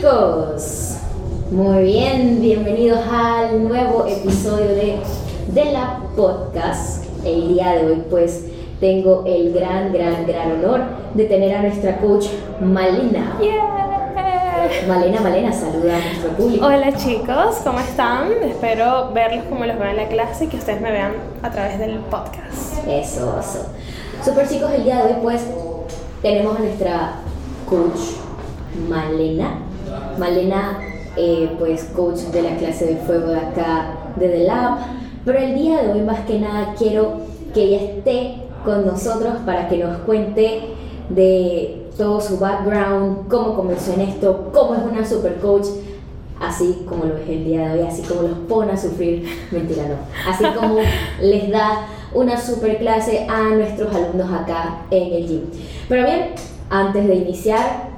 chicos, muy bien, bienvenidos al nuevo episodio de, de la podcast. El día de hoy pues tengo el gran, gran, gran honor de tener a nuestra coach Malena. Malena, Malena, saluda a nuestro público. Hola chicos, ¿cómo están? Espero verlos como los veo en la clase y que ustedes me vean a través del podcast. Eso, eso. Super chicos, el día de hoy pues tenemos a nuestra coach Malena. Malena, eh, pues coach de la clase de fuego de acá, de The Lab. Pero el día de hoy más que nada quiero que ella esté con nosotros para que nos cuente de todo su background, cómo comenzó en esto, cómo es una super coach, así como lo es el día de hoy, así como los pone a sufrir, mentira no, así como les da una super clase a nuestros alumnos acá en el gym. Pero bien, antes de iniciar,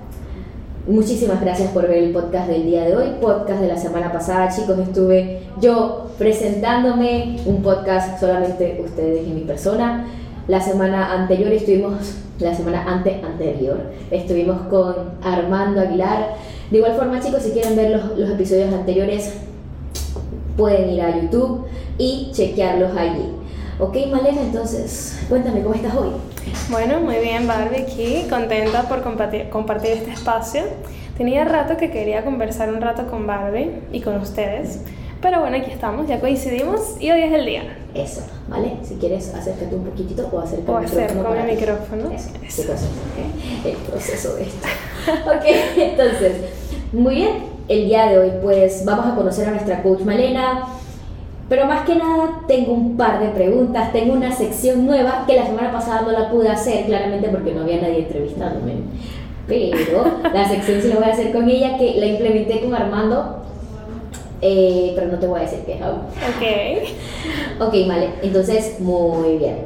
Muchísimas gracias por ver el podcast del día de hoy, podcast de la semana pasada, chicos, estuve yo presentándome, un podcast solamente ustedes y mi persona. La semana anterior estuvimos, la semana ante anterior, estuvimos con Armando Aguilar. De igual forma, chicos, si quieren ver los, los episodios anteriores, pueden ir a YouTube y chequearlos allí. Ok, Malena, entonces, cuéntame cómo estás hoy. Bueno, muy bien Barbie aquí, contenta por compartir, compartir este espacio. Tenía rato que quería conversar un rato con Barbie y con ustedes, pero bueno, aquí estamos, ya coincidimos y hoy es el día. Eso, ¿vale? Si quieres, acércate un poquito o acerca O el micrófono. para- el micrófono. Eso, Eso. chicos, ok, el proceso de esto. ok, entonces, muy bien, el día de hoy pues vamos a conocer a nuestra coach Malena, pero más que nada tengo un par de preguntas, tengo una sección nueva que la semana pasada no la pude hacer claramente porque no había nadie entrevistándome, pero la sección sí la voy a hacer con ella que la implementé con Armando, eh, pero no te voy a decir qué es aún. Ok. Ok, Male, entonces, muy bien.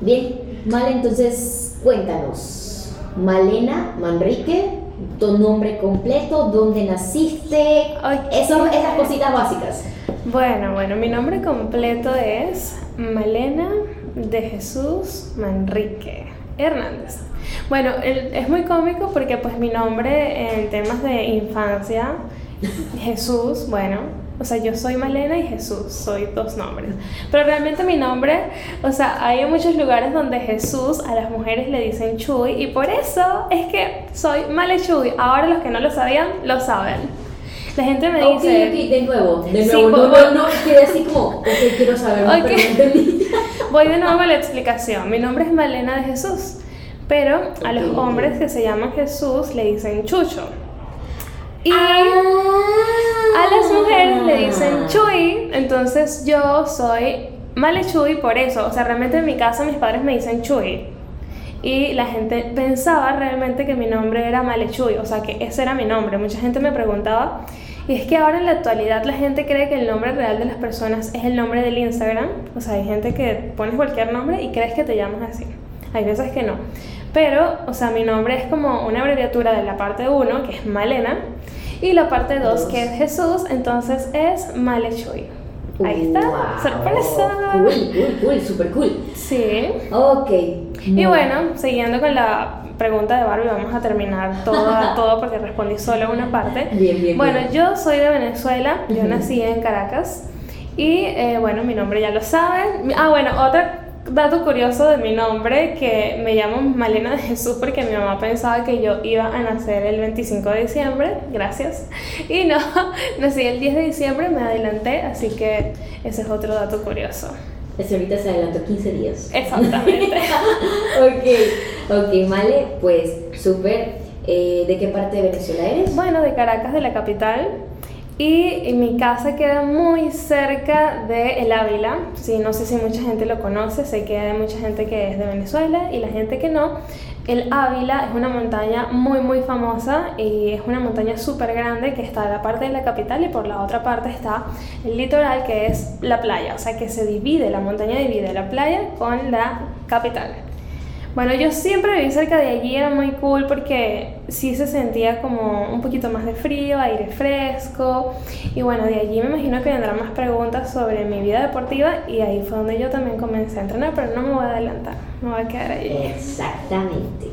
Bien, Male, entonces, cuéntanos. Malena Manrique, tu nombre completo, dónde naciste, Ok. eso, esas cositas básicas. Bueno, bueno, mi nombre completo es Malena de Jesús Manrique Hernández. Bueno, es muy cómico porque pues mi nombre en temas de infancia, Jesús, bueno, o sea, yo soy Malena y Jesús, soy dos nombres. Pero realmente mi nombre, o sea, hay muchos lugares donde Jesús a las mujeres le dicen Chuy y por eso es que soy Male Chuy. Ahora los que no lo sabían, lo saben. La gente me Ok, dice... ok, de nuevo, de Sí, nuevo, no, por- no, no, quedé así como, ok, quiero saber más, pero Ok. no. Voy de nuevo a la explicación. Mi nombre es Malena de Jesús, pero a los hombres que se llaman Jesús le dicen Chucho. Y Ah. a las mujeres le dicen Chuy, entonces yo soy Male Chuy por eso. O sea, realmente en mi casa mis padres me dicen Chuy. Y la gente pensaba realmente que mi nombre era Male Chuy, o sea, que ese era mi nombre. Mucha gente me preguntaba. Y es que ahora en la actualidad la gente cree que el nombre real de las personas es el nombre del Instagram. O sea, hay gente que pones cualquier nombre y crees que te llamas así. Hay veces que no. Pero, o sea, mi nombre es como una abreviatura de la parte 1, que es Malena, y la parte 2, que es Jesús, entonces es Malechuy. Ahí está, Wow. sorpresa. Cool, cool, cool, super cool. Sí. Ok. Y bueno, siguiendo con la pregunta de Barbie, vamos a terminar toda, todo porque respondí solo una parte. Bien, bien, Bueno, bien. yo soy de Venezuela, yo Ujú. nací en Caracas y eh, bueno, mi nombre ya lo saben. Ah, bueno, otro dato curioso de mi nombre que me llamo Malena de Jesús porque mi mamá pensaba que yo iba a nacer el 25 de diciembre, gracias. Y no, nací el 10 de diciembre, me adelanté, así que ese es otro dato curioso. Ese ahorita se adelantó 15 días. Exactamente. ok, ok, vale, pues súper. Eh, ¿De qué parte de Venezuela eres? Bueno, de Caracas, de la capital. Y mi casa queda muy cerca de El Ávila. Sí, no sé si mucha gente lo conoce, sé que hay mucha gente que es de Venezuela y la gente que no. El Ávila es una montaña muy muy famosa y es una montaña súper grande que está en la parte de la capital y por la otra parte está el litoral que es la playa, o sea que se divide, la montaña divide la playa con la capital. Bueno, yo siempre viví cerca de allí, era muy cool porque sí se sentía como un poquito más de frío, aire fresco. Y bueno, de allí me imagino que vendrán más preguntas sobre mi vida deportiva y ahí fue donde yo también comencé a entrenar, pero no me voy a adelantar, me voy a quedar ahí. Exactamente.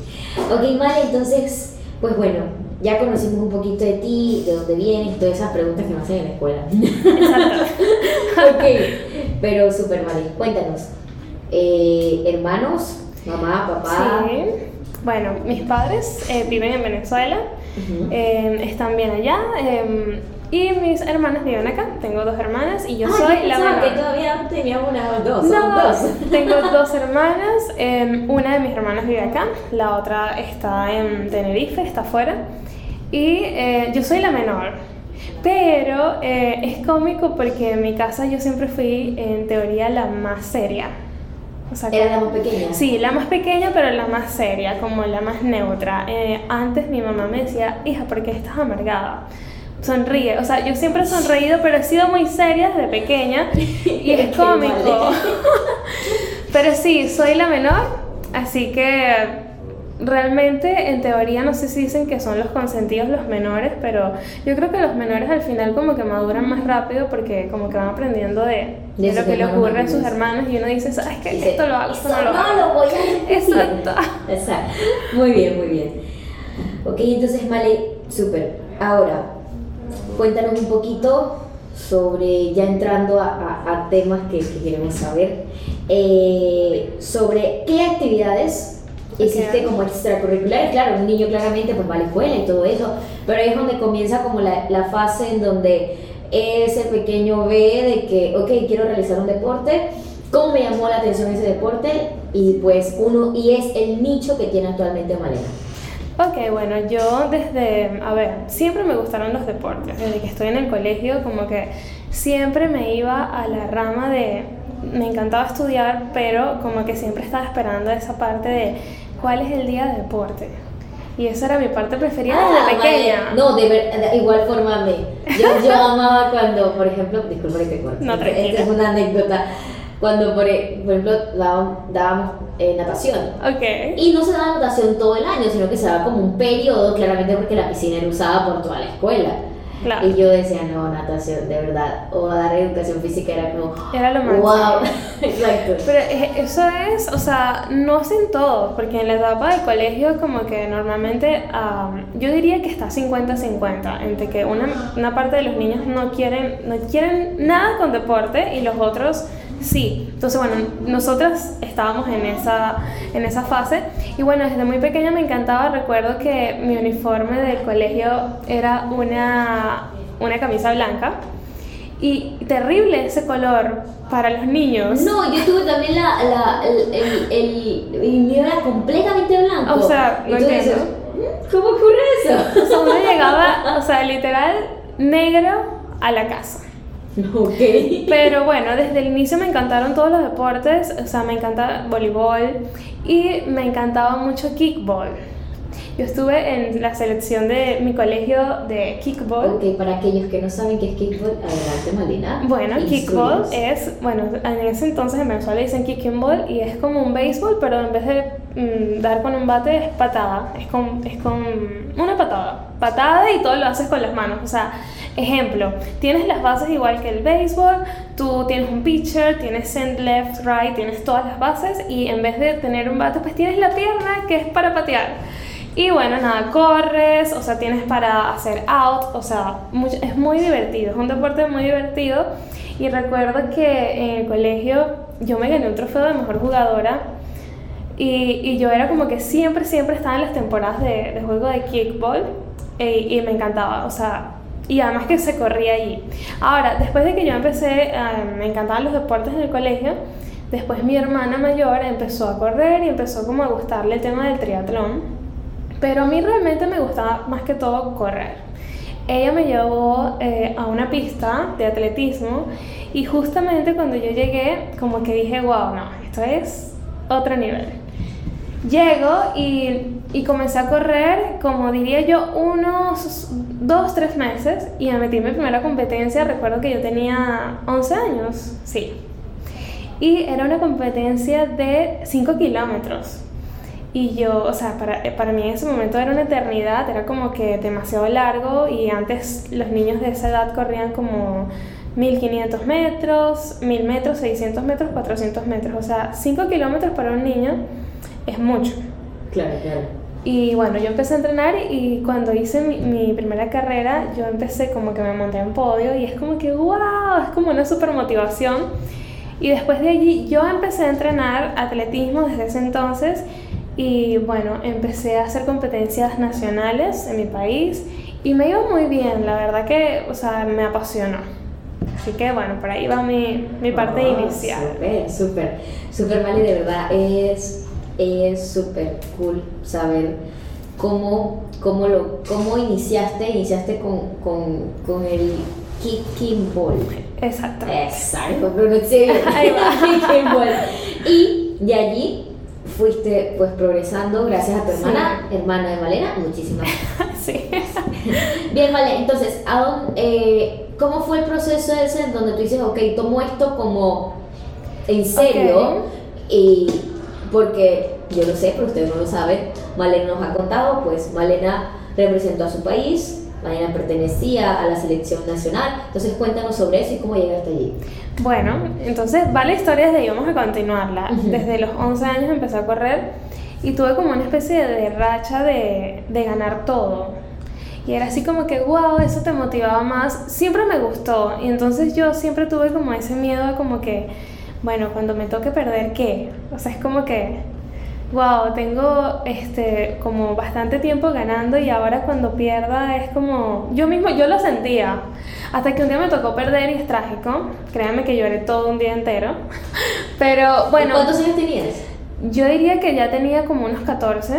Ok, vale, entonces, pues bueno, ya conocimos un poquito de ti, de dónde vienes, todas esas preguntas que me hacen en la escuela. Exacto. ok, pero súper mal. Cuéntanos, eh, hermanos, mamá, papá. Sí. Bueno, mis padres eh, viven en Venezuela, eh, están bien allá, eh, y mis hermanas viven acá. Tengo dos hermanas y yo Ah, soy yo la menor. que todavía tenía una o dos. No, dos. tengo dos hermanas. eh, una de mis hermanas vive acá, la otra está en Tenerife, está afuera. Y eh, yo soy la menor. Pero eh, es cómico porque en mi casa yo siempre fui, en teoría, la más seria. O sea, Era la más pequeña. Sí, la más pequeña, pero la más seria, como la más neutra. Eh, antes mi mamá me decía, hija, ¿por qué estás amargada? Sonríe. O sea, yo siempre he sonreído, pero he sido muy seria desde pequeña y es cómico. pero sí, soy la menor, así que realmente en teoría no sé si dicen que son los consentidos los menores, pero yo creo que los menores al final como que maduran más rápido porque como que van aprendiendo de, De de lo que le ocurre a sus hermanos y uno dice, ¿sabes qué? Esto lo hago, esto "Eso no lo hago. lo voy a repetir". Exacto. Exacto. Muy bien, muy bien. Ok, entonces, Male, súper. Ahora, cuéntanos un poquito sobre, ya entrando a, a- a temas que, que queremos saber, eh, sobre qué actividades Ok. como extracurriculares. Claro, un niño claramente pues va a la escuela y todo eso, pero ahí es donde comienza como la, la fase en donde ese pequeño ve de que, ok, quiero realizar un deporte, cómo me llamó la atención ese deporte y pues uno, y es el nicho que tiene actualmente Malena. Ok, bueno, yo desde, a ver, siempre me gustaron los deportes. Desde que estoy en el colegio, como que siempre me iba a la rama de, me encantaba estudiar, pero como que siempre estaba esperando esa parte de cuál es el día de deporte. Y esa era mi parte preferida Ah, desde pequeña. vale. No, de, ver- de igual forma a mí. Yo, yo amaba cuando, por ejemplo, disculpa que te corte. No. Esta es una anécdota. Cuando, por, e- ejemplo, dábamos, eh, natación. Ok. Y no se daba natación todo el año, sino que se daba como un periodo, claramente porque la piscina era usada por toda la escuela. Claro. Y yo decía, no, natación, de verdad. O dar educación física era como, Era lo máximo. wow. Exacto. Pero eh, eso es, o sea, no hacen todo, porque en la etapa del colegio como que normalmente am, yo diría que está 50-50, entre que una, una parte de los niños no quieren, no quieren nada con deporte y los otros sí. Entonces, bueno, nosotras estábamos en esa, en esa fase y bueno, desde muy pequeña me encantaba, recuerdo que mi uniforme del colegio era una, una camisa blanca. Y terrible ese color para los niños. No, yo tuve también la, la, el, el, el, el mío era completamente blanco. O sea, no dices. "Mm, ¿cómo ocurre eso? O sea, uno llegaba, o sea, literal, negro a la casa. ok. Pero bueno, desde el inicio me encantaron todos los deportes, o sea, me encanta voleibol y me encantaba mucho kickball. Yo estuve en la selección de mi colegio de kickball. Ok, para aquellos que no saben qué es kickball, adelante Malina. Bueno, kickball es, bueno, en ese entonces en Venezuela dicen kicking ball y es como un béisbol, pero en vez de mm, dar con un bate es patada, es con, es con una patada, patada y todo lo haces con las manos. O sea, ejemplo, tienes las bases igual que el béisbol, tú tienes un pitcher, tienes send left, right, tienes todas las bases y en vez de tener un bate, pues tienes la pierna que es para patear. Y bueno, nada, corres, o sea, tienes para hacer out, o sea, es muy divertido, es un deporte muy divertido. Y recuerdo que en el colegio yo me gané un trofeo de mejor jugadora y, y yo era como que siempre, siempre estaba en las temporadas de, de juego de kickball e- y me encantaba, o sea, y además que se corría allí. Ahora, después de que yo empecé, eh, me encantaban los deportes en el colegio, después mi hermana mayor empezó a correr y empezó como a gustarle el tema del triatlón. Pero a mí realmente me gustaba más que todo correr. Ella me llevó eh, a una pista de atletismo y justamente cuando yo llegué, como que dije, wow, no, esto es otro nivel. Llego y, y comencé a correr, como diría yo, unos dos, tres meses y me metí mi primera competencia. Recuerdo que yo tenía 11 años, sí. Y era una competencia de 5 kilómetros. Y yo, o sea, para, para mí en ese momento era una eternidad, era como que demasiado largo y antes los niños de esa edad corrían como 1500 metros, 1000 metros, 600 metros, 400 metros. O sea, 5 kilómetros para un niño es mucho. Claro, claro. Y bueno, yo empecé a entrenar y cuando hice mi, mi, primera carrera, yo empecé como que me monté en podio y es como que, wow, es como una super motivación. Y después de allí yo empecé a entrenar atletismo desde ese entonces y bueno, empecé a hacer competencias nacionales en mi país y me iba muy bien, la verdad que, o sea, me apasionó. Así que bueno, por ahí va mi, mi parte Oh, inicial. Súper, súper, súper mal y de verdad es es súper cool saber cómo, cómo, lo, cómo iniciaste, iniciaste con, con, con el kicking ball. Exacto. Exacto, pronuncié. Kicking ball. Y de allí fuiste pues progresando gracias a tu Sí. hermana, hermana de Malena, muchísimas Sí. Bien, vale, entonces, ¿a dónde, eh, ¿cómo fue el proceso ese en donde tú dices, ok, tomo esto como en serio? Y porque yo lo sé, pero ustedes no lo saben, Malena nos ha contado, pues Malena representó a su país, Malena pertenecía a la selección nacional, entonces cuéntanos sobre eso y cómo llegaste allí. Bueno, entonces va la historia desde ahí, vamos a continuarla. Ujú. Desde los 11 años empecé a correr y tuve como una especie de racha de, de ganar todo. Y era así como que, wow, eso te motivaba más. Siempre me gustó. Y entonces yo siempre tuve como ese miedo de como que, bueno, cuando me toque perder, ¿qué? O sea, es como que, wow, tengo este, como bastante tiempo ganando y ahora cuando pierda es como, yo mismo, yo lo sentía. Hasta que un día me tocó perder y es trágico. Créanme que lloré todo un día entero. Pero bueno, ¿Cuántos años tenías? yo diría que ya tenía como unos 14.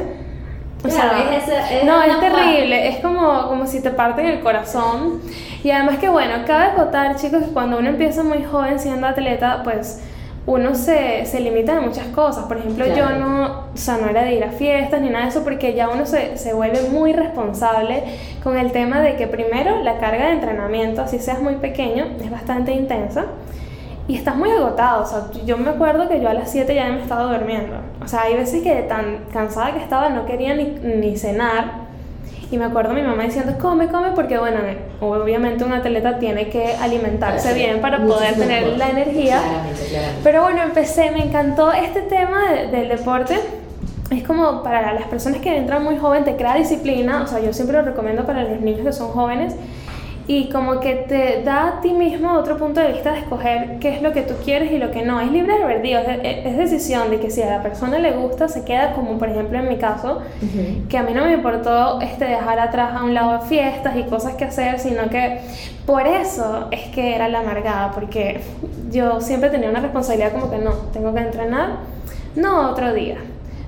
O Claro, sea, es ese- es no, es terrible, es como, como si te parten el corazón. Y además que bueno, cabe acotar chicos que cuando uno empieza muy joven siendo atleta, pues uno se, se limita a muchas cosas. Por ejemplo, Claro. yo no, o sea, no era de ir a fiestas ni nada de eso porque ya uno se, se vuelve muy responsable con el tema de que primero la carga de entrenamiento, así seas muy pequeño, es bastante intensa. Y estás muy agotado, o sea, yo me acuerdo que yo a las 7 ya me estaba durmiendo. O sea, hay veces que tan cansada que estaba no quería ni, ni cenar. Y me acuerdo mi mamá diciendo, come, come, porque bueno, obviamente un atleta tiene que alimentarse Claro, bien para poder tener cosas. la energía. Claramente, claramente. Pero bueno, empecé, me encantó este tema de- del deporte. Es como para las personas que entran muy joven, te crea disciplina, o sea, yo siempre lo recomiendo para los niños que son jóvenes. Y como que te da a ti mismo otro punto de vista de escoger qué es lo que tú quieres y lo que no. Es libre albedrío, es, es decisión de que si a la persona le gusta, se queda como por ejemplo en mi caso, Ujú. que a mí no me importó este, dejar atrás a un lado fiestas y cosas que hacer, sino que por eso es que era la amargada, porque yo siempre tenía una responsabilidad como que no, tengo que entrenar, no otro día.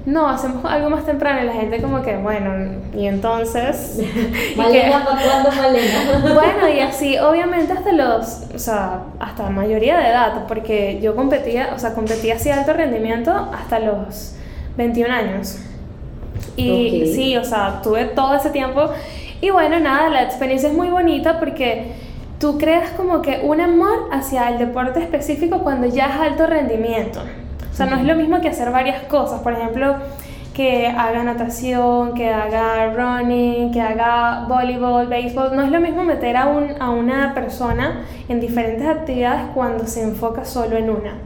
No, hacemos algo más temprano y la gente como que, bueno, y entonces... Malena, ¿para cuándo Malena? Bueno, y así, obviamente hasta los, o sea, hasta la mayoría de edad, porque yo competía, o sea, competía así alto rendimiento hasta los 21 años. Y sí, o sea, tuve todo ese tiempo. Y bueno, nada, la experiencia es muy bonita porque tú creas como que un amor hacia el deporte específico cuando ya es alto rendimiento. O sea, no es lo mismo que hacer varias cosas. Por ejemplo, que haga natación, que haga running, que haga voleibol, béisbol. No es lo mismo meter a, un, a una persona en diferentes actividades cuando se enfoca solo en una.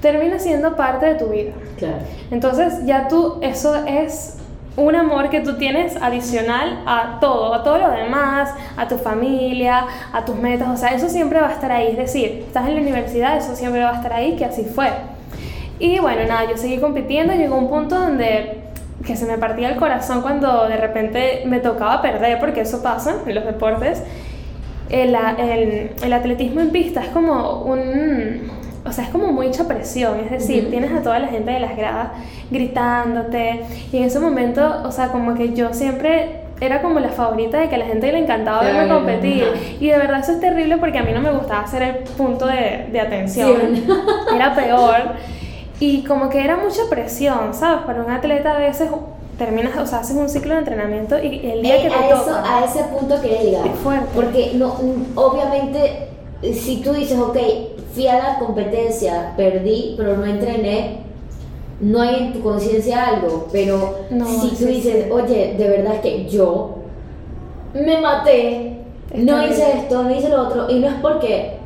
Termina siendo parte de tu vida. Claro. Entonces ya tú, eso es un amor que tú tienes adicional a todo, a todo lo demás, a tu familia, a tus metas, o sea, eso siempre va a estar ahí. Es decir, estás en la universidad, eso siempre va a estar ahí, que así fue. Y bueno, nada, yo seguí compitiendo, llegó un punto donde que se me partía el corazón cuando de repente me tocaba perder, porque eso pasa en los deportes. El, el, el atletismo en pista es como un, o sea, es como mucha presión, es decir, Ujú. tienes a toda la gente de las gradas gritándote y en ese momento, o sea, como que yo siempre era como la favorita de que a la gente le encantaba verme competir ajá. y de verdad eso es terrible porque a mí no me gustaba ser el punto de, de atención, Sí, era peor y como que era mucha presión, ¿sabes? Para un atleta a veces terminas, o sea, haces un ciclo de entrenamiento y el día Eh, que te a, toca... eso, a ese punto quería llegar. Es fuerte. Porque no, mm, obviamente, si tú dices, ok, fui a la competencia, perdí, pero no entrené, no hay en tu conciencia algo. Pero No, si tú sí, dices, sí. oye, de verdad es que yo me maté, no hice esto, no hice lo otro, y no es porque,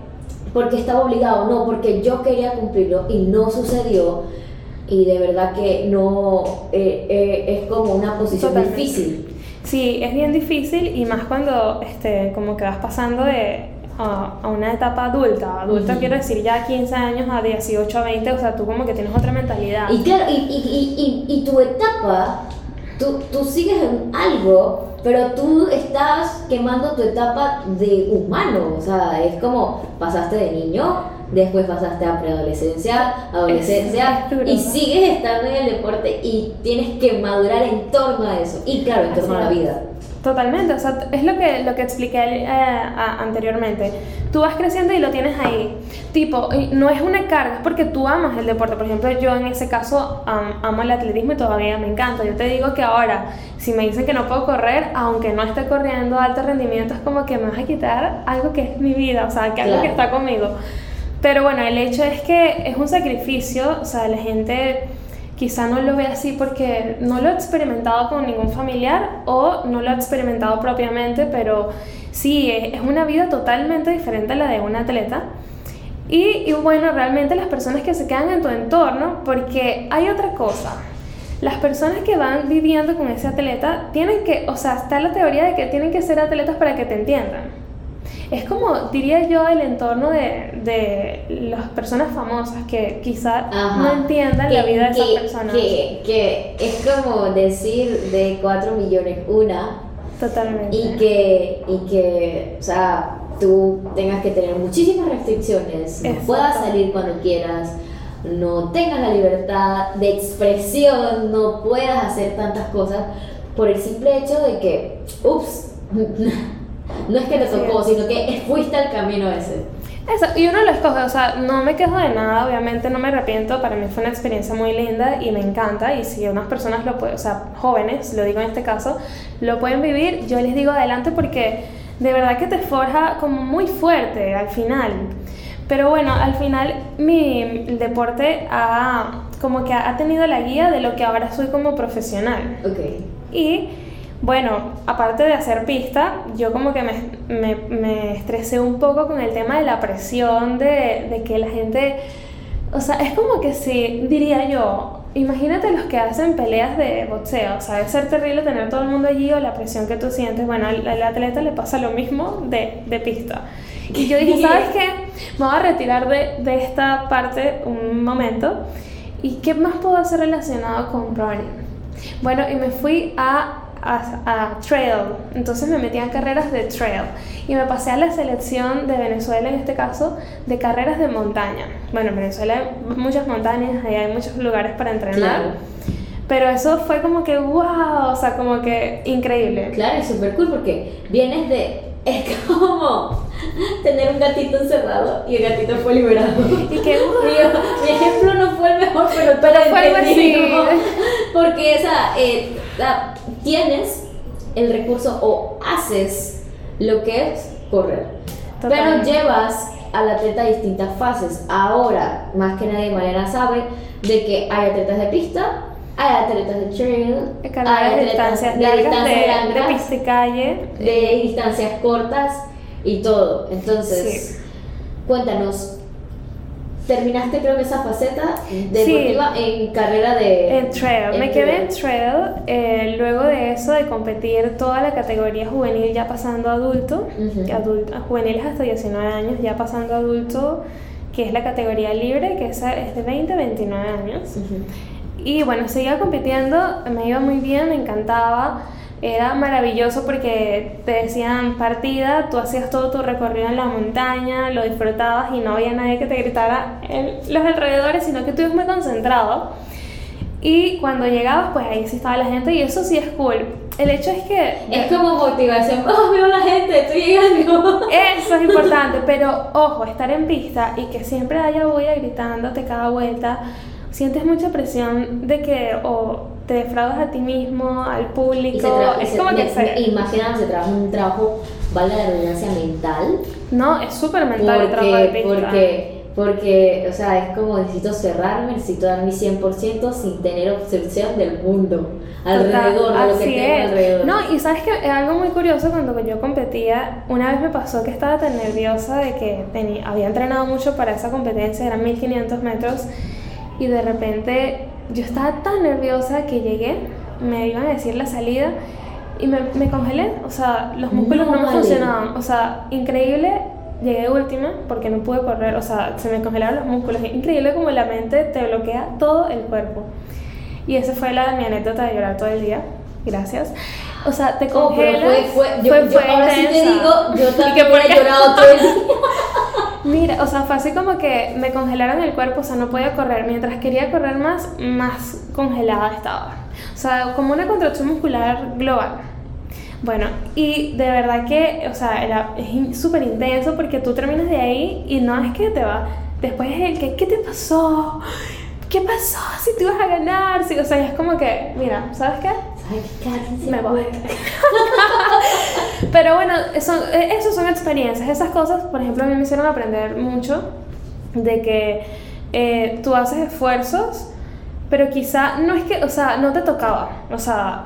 porque estaba obligado, no, porque yo quería cumplirlo y no sucedió. y de verdad que no eh, eh, es como una posición Totalmente. difícil. Sí, es bien difícil y más cuando este, como que vas pasando de a, a una etapa adulta. Adulta quiero decir ya 15 años a 18 a 20, o sea, tú como que tienes otra mentalidad. Y claro, y, y, y, y tu etapa, tú, tú sigues en algo, pero tú estás quemando tu etapa de humano. O sea, es como pasaste de niño, después pasaste a preadolescencia, adolescencia, y sigues estando en el deporte y tienes que madurar en torno a eso. Y claro, en torno a la vida. Totalmente, o sea, es lo que, lo que expliqué eh, a- anteriormente. Tú vas creciendo y lo tienes ahí. Tipo, no es una carga, es porque tú amas el deporte. Por ejemplo, yo en ese caso am- amo el atletismo y todavía me encanta. Yo te digo que ahora, si me dicen que no puedo correr, aunque no esté corriendo alto rendimiento, es como que me vas a quitar algo que es mi vida, o sea, que algo que está conmigo. Pero bueno, el hecho es que es un sacrificio, o sea, la gente quizá no lo ve así porque no lo ha experimentado con ningún familiar o no lo ha experimentado propiamente, pero sí, es una vida totalmente diferente a la de un atleta. Y, y bueno, realmente las personas que se quedan en tu entorno, porque hay otra cosa. Las personas que van viviendo con ese atleta tienen que, o sea, está la teoría de que tienen que ser atletas para que te entiendan. Es como, diría yo, el entorno de, de las personas famosas que quizá Ajá. no entiendan la vida de esas personas. Que, que es como decir de 4 millones una Totalmente. y que, y que, o sea, tú tengas que tener muchísimas restricciones, no Exacto. puedas salir cuando quieras, no tengas la libertad de expresión, no puedas hacer tantas cosas por el simple hecho de que, ups, no es que te tocó, sino que fuiste al camino ese. Eso, y uno lo escoge, o sea, no me quejo de nada, obviamente no me arrepiento, para mí fue una experiencia muy linda y me encanta, y si unas personas lo pueden, o sea, jóvenes, lo digo en este caso, lo pueden vivir, yo les digo adelante porque de verdad que te forja como muy fuerte al final. Pero bueno, al final mi deporte ha, como que ha tenido la guía de lo que ahora soy como profesional. Ok. Y bueno, aparte de hacer pista, yo como que me, me, me estresé un poco con el tema de la presión, de, de que la gente, o sea, es como que si, diría yo, imagínate los que hacen peleas de boxeo, o sea, debe ser terrible tener todo el mundo allí o la presión que tú sientes, bueno, al, al atleta le pasa lo mismo de, de pista. Y yo dije, ¿sabes qué? Me voy a retirar de, de esta parte un momento. ¿Y qué más puedo hacer relacionado con running? Bueno, y me fui a, a, a trail, entonces me metí en carreras de trail y me pasé a la selección de Venezuela, en este caso, de carreras de montaña. Bueno, en Venezuela hay muchas montañas, ahí hay muchos lugares para entrenar, Claro. pero eso fue como que, wow, o sea, como que increíble. Claro, es súper cool porque vienes de. Es como tener un gatito encerrado y el gatito fue liberado. Y que, mi, mi ejemplo no fue el mejor, pero, Pero fue así. Porque esa, eh, la- tienes el recurso o haces lo que es correr. Pero Totalmente. llevas al atleta a distintas fases. Ahora, más que nadie, Mariana sabe de que hay atletas de pista, hay atletas de trail, hay de distancias de largas, distancias de, de pista y calle. de distancias cortas y todo. Entonces, cuéntanos, terminaste creo que esa faceta deportiva en carrera de... En trail, me quedé en trail. eh, luego de eso, de competir toda la categoría juvenil, ya pasando adulto, Ujú. adult- a juveniles hasta 19 años, ya pasando adulto, que es la categoría libre, que esa es de 20 a 29 años. Ujú. Y bueno, seguía compitiendo, me iba muy bien, me encantaba. Era maravilloso porque te decían partida, tú hacías todo tu recorrido en la montaña, lo disfrutabas y no había nadie que te gritara en los alrededores, sino que tú ibas muy concentrado. Y cuando llegabas, pues ahí sí estaba la gente y eso sí es cool. El hecho es que... Es como motivación, oh, veo a la gente, estoy llegando. Eso es importante, pero ojo, estar en pista y que siempre haya bulla gritándote cada vuelta, sientes mucha presión de que o te defraudas a ti mismo, al Y se público, y es se- como que se... Imagina, se trabaja un trabajo, valga la redundancia, mental. No, es súper mental el trabajo de pista. porque, porque, o sea, es como necesito cerrarme, necesito dar mi 100% sin tener obsesión del mundo alrededor, Total, de lo que tengo es. alrededor. No, y sabes que es algo muy curioso cuando yo competía, una vez me pasó que estaba tan nerviosa de que tenía, había entrenado mucho para esa competencia, eran 1500 metros, y de repente yo estaba tan nerviosa que llegué, me iban a decir la salida y me, me congelé, o sea, los músculos no, No, me vale. funcionaban, o sea, increíble, llegué última porque no pude correr, o sea, se me congelaron los músculos, increíble como la mente te bloquea todo el cuerpo. Y esa fue la, mi anécdota de llorar todo el día, gracias. O sea, te Oh, pero congelas. fue, fue, yo, fue- yo fue ahora sí te digo, yo ¿Y qué también por he llorado todo el día. Mira, o sea, fue así como que me congelaron el cuerpo, o sea, no podía correr. Mientras quería correr más, más congelada estaba. O sea, como una contracción muscular global. Bueno, y de verdad que, o sea, era, es súper intenso porque tú terminas de ahí y no es que te va. Después es el que, ¿qué te pasó? ¿Qué pasó? Si tú ibas a ganar. O sea, es como que, mira, ¿sabes qué? Me voy. Pero bueno, eso, eh, eso son experiencias. Esas cosas, por ejemplo, a mí me hicieron aprender mucho de que eh, tú haces esfuerzos, pero quizá no es que, o sea, no te tocaba. O sea,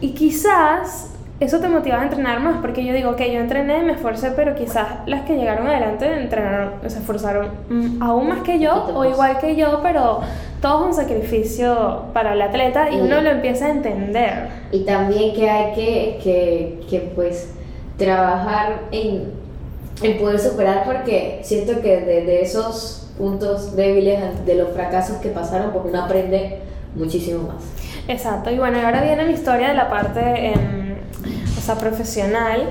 y quizás eso te motiva a entrenar más, porque yo digo, ok, yo entrené, me esforcé, pero quizás las que llegaron adelante entrenaron, se esforzaron mm, aún más que yo o igual que yo, pero todo es un sacrificio para el atleta y Y- uno lo empieza a entender. Y también que hay que, que, que pues trabajar en, en poder superar porque siento que de, de esos puntos débiles, de los fracasos que pasaron, pues uno aprende muchísimo más. Exacto, y bueno, y ahora viene mi historia de la parte, sea, profesional.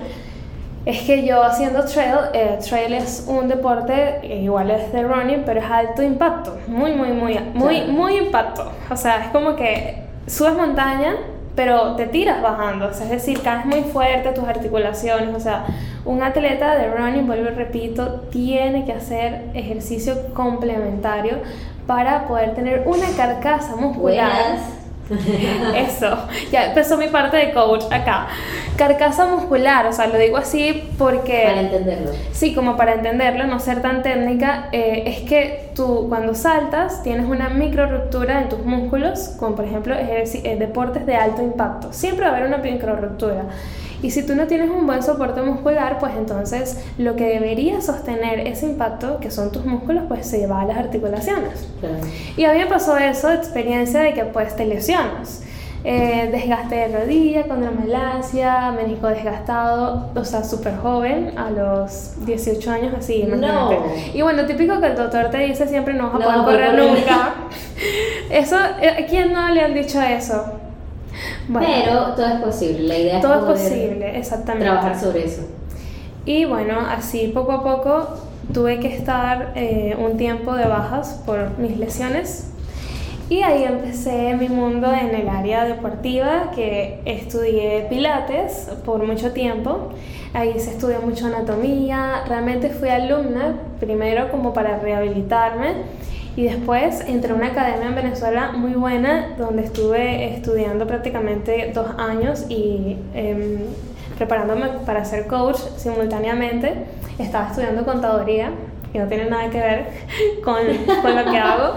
Es que yo haciendo trail, eh, trail es un deporte, igual es de running, pero es alto impacto, muy, muy, muy, muy, muy impacto. O sea, es como que subes montaña, pero te tiras bajando, o sea, es decir, caes muy fuerte tus articulaciones, o sea, un atleta de running, vuelvo y repito, tiene que hacer ejercicio complementario para poder tener una carcasa muscular. Buenas. Eso, ya empezó mi parte de coach acá. Carcasa muscular, o sea, lo digo así porque... Para entenderlo. Sí, como para entenderlo, no ser tan técnica, eh, es que tú cuando saltas tienes una micro ruptura en tus músculos, como por ejemplo eh, deportes de alto impacto. Siempre va a haber una micro ruptura. Y si tú no tienes un buen soporte muscular, pues entonces lo que debería sostener ese impacto, que son tus músculos, pues se va a las articulaciones. Claro. Y a mí me pasó eso, experiencia de que pues te lesionas. Eh, desgaste de rodilla, condromalacia, menisco desgastado, o sea, súper joven, a los 18 años así, imagínate. No. Y bueno, típico que el doctor te dice siempre no vas a poder correr. nunca. Eso, eh, ¿a quién no le han dicho eso? Bueno, Pero todo es posible. La idea todo es es poder posible, exactamente. trabajar sobre eso. Y bueno, así poco a poco tuve que estar eh, un tiempo de bajas por mis lesiones. Y ahí empecé mi mundo en el área deportiva, que estudié pilates por mucho tiempo. Ahí se estudió mucho anatomía. Realmente fui alumna, primero como para rehabilitarme. Y después entré a una academia en Venezuela muy buena, donde estuve estudiando prácticamente dos años y em, preparándome para ser coach simultáneamente. Estaba estudiando contaduría, que no tiene nada que ver con, con lo que hago.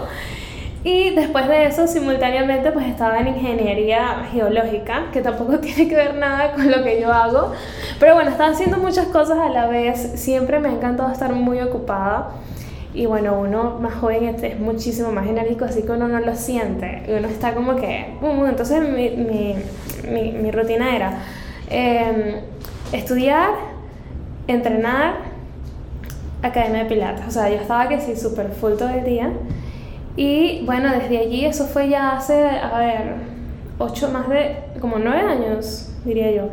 Y después de eso, simultáneamente, pues estaba en ingeniería geológica, que tampoco tiene que ver nada con lo que yo hago. Pero bueno, estaba haciendo muchas cosas a la vez. Siempre me ha encantado estar muy ocupada. Y bueno, uno más joven es, es muchísimo más enérgico, así que uno no lo siente. Y uno está como que... "Uh", entonces mi, mi, mi, mi rutina era eh, estudiar, entrenar, academia de pilates. O sea, yo estaba que sí, súper full todo el día. Y bueno, desde allí, eso fue ya hace, a ver, ocho, más de, como nueve años, diría yo.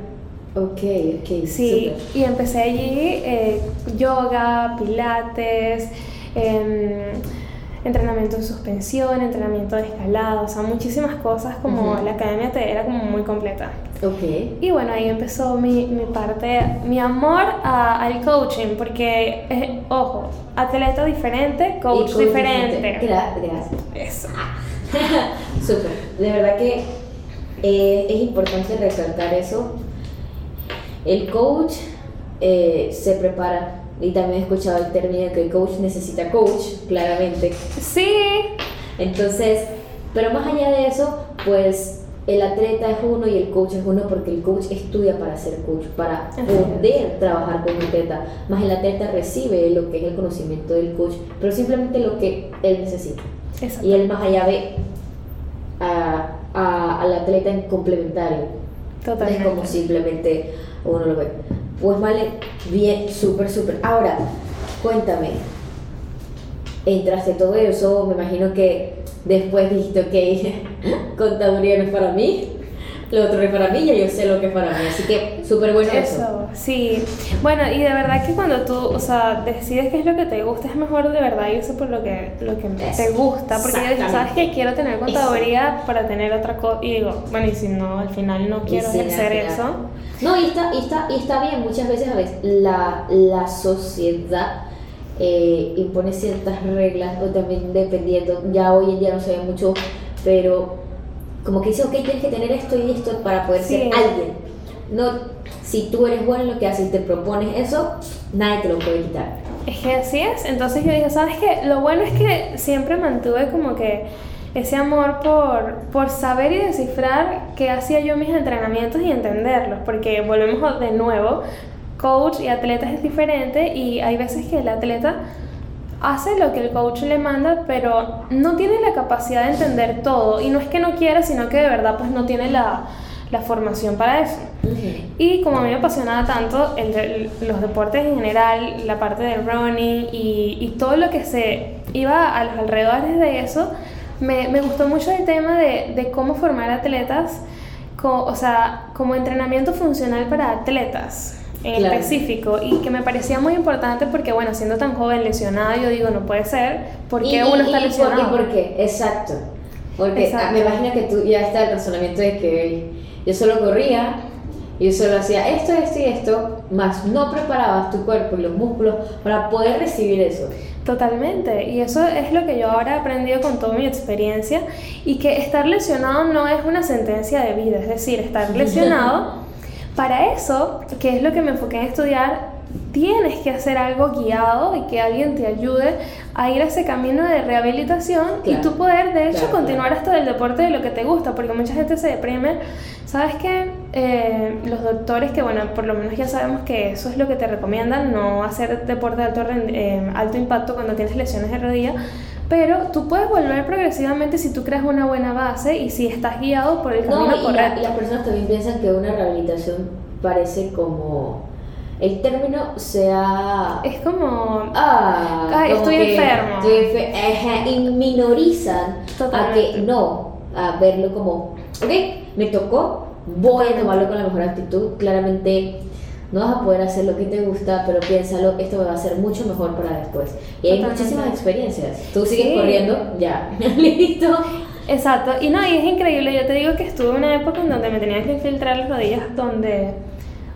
Ok, ok. Sí, súper. y empecé allí eh, yoga, pilates, em, entrenamiento en suspensión, entrenamiento de escalada, o sea, muchísimas cosas como la academia te era como muy completa. Ok. Y bueno, ahí empezó mi, mi parte, mi amor a- al coaching, porque, eh, ojo, atleta diferente, coach, coach diferente. Gra- gracias. Eso. Súper. De verdad que eh, es importante resaltar eso. El coach eh, se prepara. Y también he escuchado el término que el coach necesita coach, claramente. Sí, Entonces, pero más allá de eso, pues el atleta es uno y el coach es uno porque el coach estudia para ser coach, para poder trabajar con un atleta. Más el atleta recibe lo que es el conocimiento del coach, pero simplemente lo que él necesita. exacto. Y él más allá ve a, a- al atleta en complementario. No Totalmente. es como simplemente uno lo ve. Pues vale, bien, súper, súper. Ahora, cuéntame, entraste todo eso, me imagino que después dijiste, ok, contaduría es para mí, lo otro es para mí, ya yo sé lo que es para mí, así que súper bueno eso. Eso, sí. Bueno, y de verdad que cuando tú, o sea, decides qué es lo que te gusta, es mejor de verdad irse por lo que, lo que te Eso, gusta. Porque yo dije, ¿sabes qué? Quiero tener contaduría para tener otra cosa. Y digo, bueno, y si no, al final no quiero claro. eso. No, y está, y está, y está bien, muchas veces a veces la, la sociedad eh, impone ciertas reglas, o también dependiendo, ya hoy en día no se ve mucho, pero como que dice, ok, tienes que tener esto y esto para poder Sí. ser alguien. No, si tú eres bueno en lo que haces y te propones eso, nadie te lo puede quitar. Es que así es. Entonces yo dije, ¿sabes qué? Lo bueno es que siempre mantuve como que ese amor por, por saber y descifrar qué hacía yo mis entrenamientos y entenderlos. Porque volvemos de nuevo, coach y atleta es diferente y hay veces que el atleta hace lo que el coach le manda, pero no tiene la capacidad de entender todo. Y no es que no quiera, sino que de verdad pues no tiene la, la formación para eso. Y como a mí me apasionaba tanto el los deportes en general, la parte del running y, y todo lo que se iba a los alrededores de eso, me, me gustó mucho el tema de, de cómo formar atletas, co- o sea, como entrenamiento funcional para atletas en Claro. específico y que me parecía muy importante porque bueno, siendo tan joven lesionada, yo digo, no puede ser, porque ¿Y, uno y- está lesionado. ¿Y por qué? Exacto. Porque Exacto. ah, me imagino que tú ya está el razonamiento de que yo solo corría, yo solo hacía esto, esto y esto, más no preparabas tu cuerpo y los músculos para poder recibir eso. Totalmente, y eso es lo que yo ahora he aprendido con toda mi experiencia y que estar lesionado no es una sentencia de vida, es decir, estar lesionado, para eso, que es lo que me enfoqué en estudiar, tienes que hacer algo guiado y que alguien te ayude a ir a ese camino de rehabilitación y Claro, tú poder de hecho claro, continuar hasta del deporte de lo que te gusta, porque mucha gente se deprime. ¿Sabes qué? Eh, los doctores que, bueno, por lo menos ya sabemos que eso es lo que te recomiendan, no hacer deporte de alto, eh, alto impacto cuando tienes lesiones de rodilla, pero tú puedes volver progresivamente si tú creas una buena base y si estás guiado por el camino y, la- correcto. y las personas también piensan que una rehabilitación parece como el término sea Es como... ah, Ay, como estoy que enfermo. ajá, y minorizan a que no, a verlo como, ok, me tocó, voy a tomarlo con la mejor actitud. Claramente no vas a poder hacer lo que te gusta, pero piénsalo, esto me va a hacer mucho mejor para después. Y hay Totalmente. muchísimas experiencias. Tú sigues Sí. corriendo, ya, listo. Exacto, y no, y es increíble, yo te digo que estuve en una época en donde me tenían que infiltrar las rodillas donde,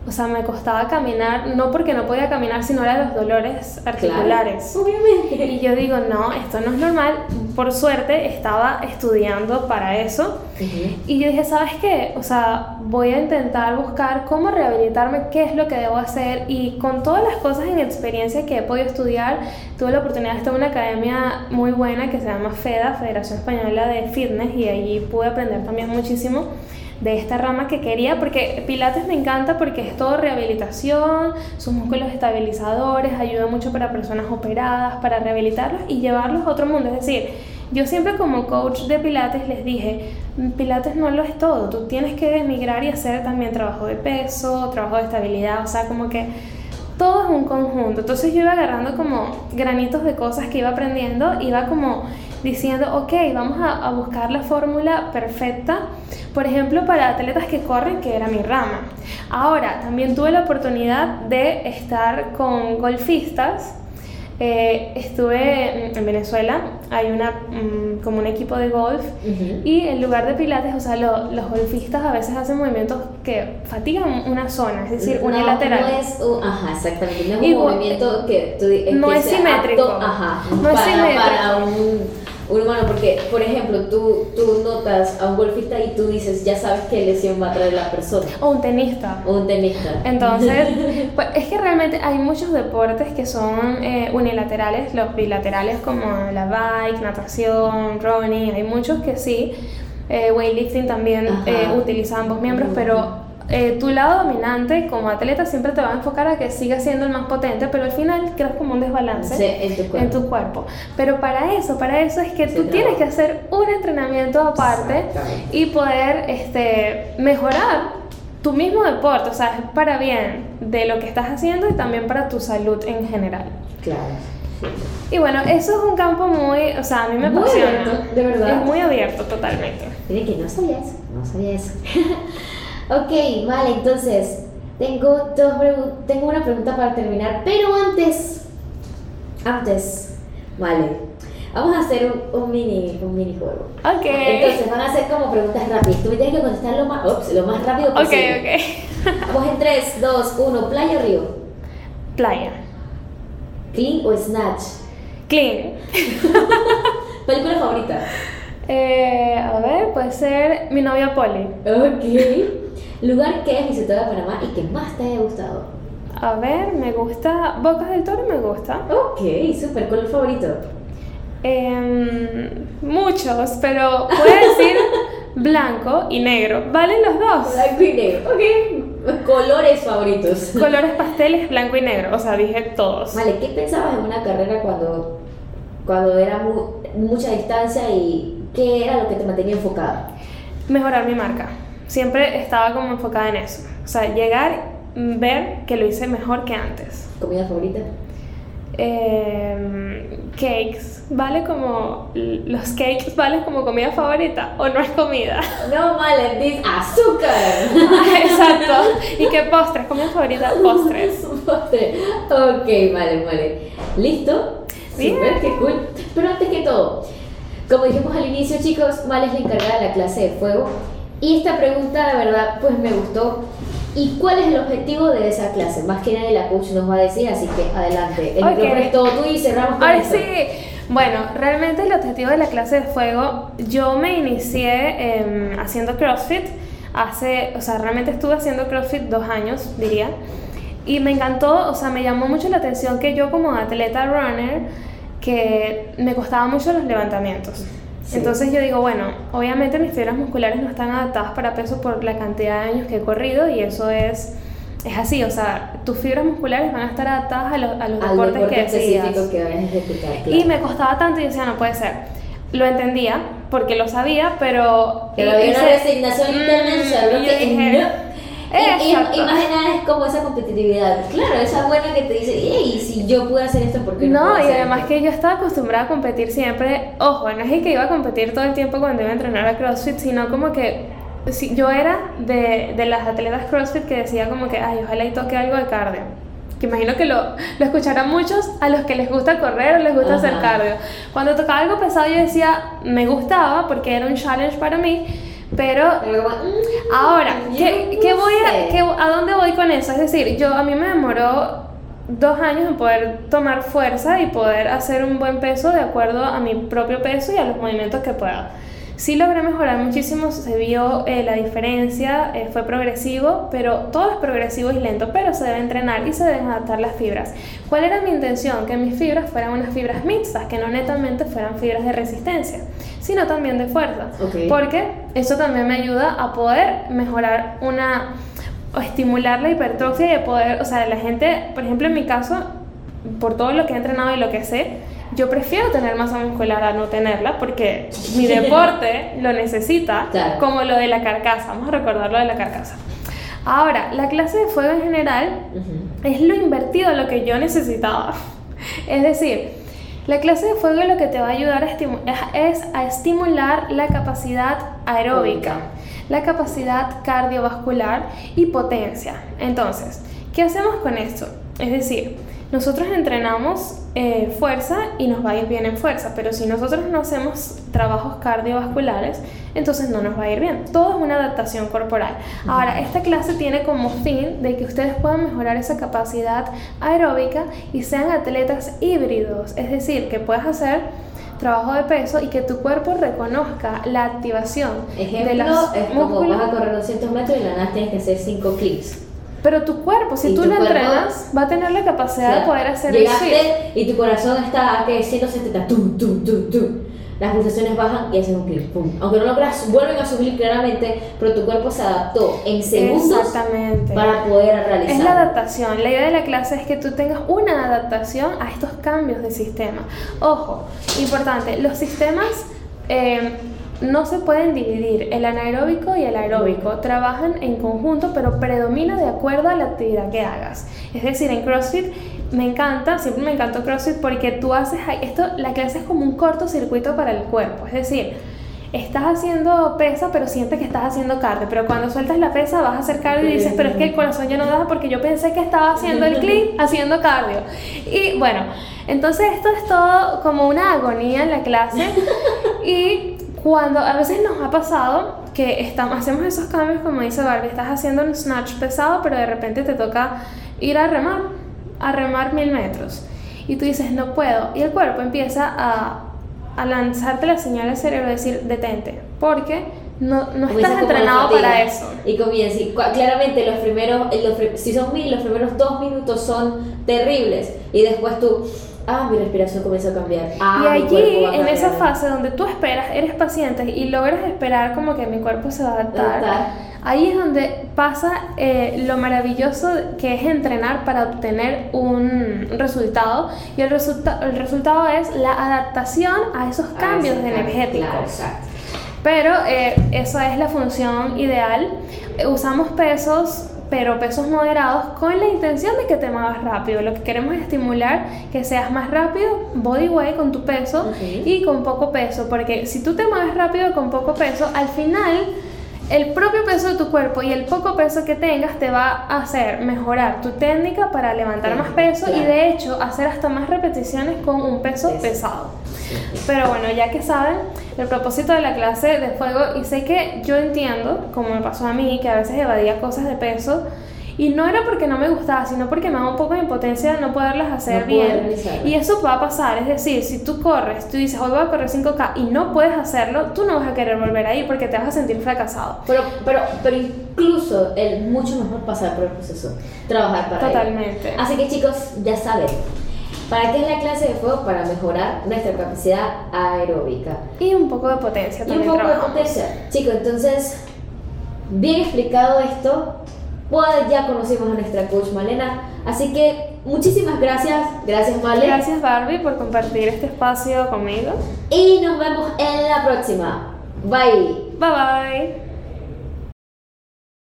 o sea, me costaba caminar, no porque no podía caminar, sino eran los dolores articulares. Claro, obviamente. Y yo digo, no, esto no es normal. Por suerte estaba estudiando para eso. Y yo dije, ¿sabes qué? O sea, voy a intentar buscar cómo rehabilitarme, qué es lo que debo hacer. Y con todas las cosas en experiencia que he podido estudiar, tuve la oportunidad de estar en una academia muy buena que se llama FEDA, Federación Española de Fitness, y allí pude aprender también muchísimo de esta rama que quería, porque Pilates me encanta porque es todo rehabilitación, sus músculos estabilizadores, ayuda mucho para personas operadas, para rehabilitarlos y llevarlos a otro mundo. Es decir, yo siempre como coach de Pilates les dije, Pilates no lo es todo, tú tienes que emigrar y hacer también trabajo de peso, trabajo de estabilidad, o sea, como que todo es un conjunto. Entonces yo iba agarrando como granitos de cosas que iba aprendiendo, iba como diciendo, ok, vamos a, a buscar la fórmula perfecta, por ejemplo, para atletas que corren, que era mi rama. Ahora, también tuve la oportunidad de estar con golfistas. Eh, estuve en- en Venezuela, hay una, mm, como un equipo de golf y en lugar de pilates, o sea, lo- los golfistas a veces hacen movimientos que fatigan una zona, es decir, No, unilateral. No es un, ajá, exactamente. No es un movimiento que tú di- No que es simétrico. apto, ajá, No es simétrico. para un, un humano. Porque, por ejemplo, tú, tú notas a un golfista y tú dices, ya sabes qué lesión va a traer la persona. O un tenista. O un tenista. Entonces, pues es que realmente hay muchos deportes que son eh, unilaterales, los bilaterales como la bike, natación, running, hay muchos que sí, eh, weightlifting también eh, utiliza ambos miembros, pero eh, tu lado dominante como atleta siempre te va a enfocar a que siga siendo el más potente, pero al final creas como un desbalance Sí, en tu cuerpo. en tu cuerpo. Pero para eso, para eso es que Se tú tienes que hacer un entrenamiento aparte y poder este, mejorar tu mismo deporte, o sea, es para bien de lo que estás haciendo y también para tu salud en general. Claro. sí. Y bueno, eso es un campo muy, o sea, a mí me Muy apasiona. abierto, de verdad. Es muy abierto totalmente. Miren que no sabía eso, no sabía eso. ok, vale, entonces, tengo, dos tengo una pregunta para terminar, pero antes, antes, vale, vamos a hacer un, un mini, un mini juego. Ok. Entonces, van a ser como preguntas rápidas, tú me tienes que contestar lo más, ups, lo más rápido ok, posible. ok. Vamos en 3, 2, 1, playa o río, Playa. clean o snatch, Clean. película favorita. Eh, a ver, puede ser mi novia Polly. Ok. Lugar que has visitado de Panamá y que más te haya gustado. A ver, me gusta. Bocas del Toro me gusta. Ok, súper, color favorito. Em, muchos, pero puede decir blanco y negro. ¿Valen los dos? Blanco y negro, ok. Colores favoritos. Colores pasteles, blanco y negro. O sea, dije todos. Vale, ¿qué pensabas en una carrera cuando, cuando era mu- mucha distancia y qué era lo que te mantenía enfocada? Mejorar mi marca. Siempre estaba como enfocada en eso. O sea, llegar, ver que lo hice mejor que antes. ¿Comida favorita? Em, cakes, ¿vale como los cakes valen como comida favorita o no es comida? No, vale, dice azúcar. Exacto. ¿Y qué postres? Comida favorita, postres. Postre. ok, vale, vale. ¿Listo? Bien. Súper, qué cool. Pero antes que todo, como dijimos al inicio, chicos, Vale es la encargada de la clase de fuego. Y esta pregunta, la verdad, pues me gustó. ¿Y cuál es el objetivo de esa clase? Más que nadie la coach nos va a decir, así que adelante. El Ok. micrófono es todo tuyo y cerramos con Ahora esto. sí. Bueno, realmente el objetivo de la clase de fuego, yo me inicié em, haciendo CrossFit. Hace, o sea, realmente estuve haciendo CrossFit dos años, diría. Y me encantó, o sea, me llamó mucho la atención que yo como atleta runner, que me costaban mucho los levantamientos. Sí. Entonces yo digo, bueno, obviamente mis fibras musculares no están adaptadas para peso por la cantidad de años que he corrido y eso es, es así, o sea, tus fibras musculares van a estar adaptadas a, los- a los Al deportes deporte que decidas. específico que vayas a ejecutar. Y me costaba tanto y decía, no puede ser. Lo entendía porque lo sabía, pero... Pero había una resignación Mm, interna en su cerebro y que dije, no. Y, y- Exacto. y nada es como esa competitividad. Claro, esa buena que te dice, hey, si yo pude hacer esto, ¿por qué no, No, puedo y hacer además esto?" que yo estaba acostumbrada a competir siempre. Ojo, no es que iba a competir todo el tiempo cuando iba a entrenar a CrossFit, sino como que si, yo era de, de las atletas CrossFit que decía como que, ay, ojalá y toque algo de cardio. Que imagino que lo, lo escucharán muchos a los que les gusta correr o les gusta hacer Ajá. cardio. Cuando tocaba algo pesado yo decía, me gustaba porque era un challenge para mí, pero mm, Ahora, ¿qué, qué voy a, qué- ¿a dónde voy con eso? Es decir, yo a mí me demoró dos años en poder tomar fuerza y poder hacer un buen peso de acuerdo a mi propio peso y a los movimientos que pueda. Sí logré mejorar muchísimo, se vio eh, la diferencia, eh, fue progresivo, pero todo es progresivo y lento, pero se debe entrenar y se deben adaptar las fibras. ¿Cuál era mi intención? Que mis fibras fueran unas fibras mixtas, que no netamente fueran fibras de resistencia, sino también de fuerza. Ok. Porque eso también me ayuda a poder mejorar una o estimular la hipertrofia y de poder, o sea, la gente, por ejemplo, en mi caso, por todo lo que he entrenado y lo que sé, yo prefiero tener masa muscular a no tenerla porque mi deporte lo necesita, Claro. como lo de la carcasa. Vamos a recordar lo de la carcasa. Ahora, la clase de fuego en general Ujú. es lo invertido a lo que yo necesitaba. Es decir, la clase de fuego lo que te va a ayudar a es a estimular la capacidad aeróbica, la capacidad cardiovascular y potencia. Entonces, ¿qué hacemos con esto? Es decir, nosotros entrenamos eh, fuerza y nos va a ir bien en fuerza, pero si nosotros no hacemos trabajos cardiovasculares, entonces no nos va a ir bien. Todo es una adaptación corporal. Ahora, esta clase tiene como fin de que ustedes puedan mejorar esa capacidad aeróbica y sean atletas híbridos, es decir, que puedas hacer trabajo de peso y que tu cuerpo reconozca la activación Ejemplo, de las es como músculos. vas a correr 200 metros y la nada tienes que hacer 5 clics. Pero tu cuerpo, si tú lo entrenas, va a tener la capacidad O sea, de poder hacer el. Llegaste y tu corazón está a que 170, tum, tum, tum, tum. las pulsaciones bajan y hacen un clic, pum. Aunque no logras, vuelven a subir claramente, pero tu cuerpo se adaptó en segundos Exactamente. para poder realizar. Es la adaptación. La idea de la clase es que tú tengas una adaptación a estos cambios de sistema. Ojo, importante, los sistemas eh, no se pueden dividir. El anaeróbico y el aeróbico trabajan en conjunto, pero predomina de acuerdo a la actividad que hagas. Es decir, en CrossFit me encanta, siempre me encantó CrossFit porque tú haces esto, la clase es como un cortocircuito para el cuerpo. Es decir, estás haciendo pesa, pero sientes que estás haciendo cardio. Pero cuando sueltas la pesa, vas a hacer cardio y dices, pero es que el corazón ya no da porque yo pensé que estaba haciendo el clic haciendo cardio. Y bueno, entonces esto es todo como una agonía en la clase. Y cuando a veces nos ha pasado que estamos, hacemos esos cambios, como dice Barbie, estás haciendo un snatch pesado, pero de repente te toca ir a remar, a remar mil metros. Y tú dices, no puedo. Y el cuerpo empieza a a lanzarte la señal al cerebro de decir detente, porque no, no estás entrenado para eso. Y comienza, y claramente los primeros, los, si son mil, los primeros dos minutos son terribles y después tú, ah, mi respiración comienza a cambiar. Ah, y allí, en esa fase donde tú esperas, eres paciente y logras esperar como que mi cuerpo se va a adaptar Ahí es donde pasa eh, lo maravilloso que es entrenar para obtener un resultado y el, resulta el resultado es la adaptación a esos cambios energéticos. Pero eh, esa es la función ideal. usamos pesos pero pesos moderados con la intención de que te muevas rápido. Lo que queremos es estimular que seas más rápido, body weight con tu peso y con poco peso, porque si tú te mueves rápido con poco peso, al final el propio peso de tu cuerpo y el poco peso que tengas te va a hacer mejorar tu técnica para levantar más peso y de hecho hacer hasta más repeticiones con un peso pesado. Pero bueno, ya que saben el propósito de la clase de fuego y sé que yo entiendo, como me pasó a mí, que a veces evadía cosas de peso, y no era porque no me gustaba, sino porque me da un poco de impotencia de no poderlas hacer bien. Y eso va a pasar, es decir, si tú corres, tú dices, hoy voy a correr 5K y no puedes hacerlo, tú no vas a querer volver ahí porque te vas a sentir fracasado. Pero, pero, pero incluso es mucho mejor pasar por el proceso, trabajar para Totalmente. Así que chicos, ya saben, ¿Para qué es la clase de fuego? Para mejorar nuestra capacidad aeróbica. Y un poco de potencia también. Y un poco de potencia. Chicos, entonces, bien explicado esto, pues ya conocimos a nuestra coach Malena. Así que muchísimas gracias. Gracias, Malena. Gracias, Barbie, por compartir este espacio conmigo. Y nos vemos en la próxima. Bye. Bye bye.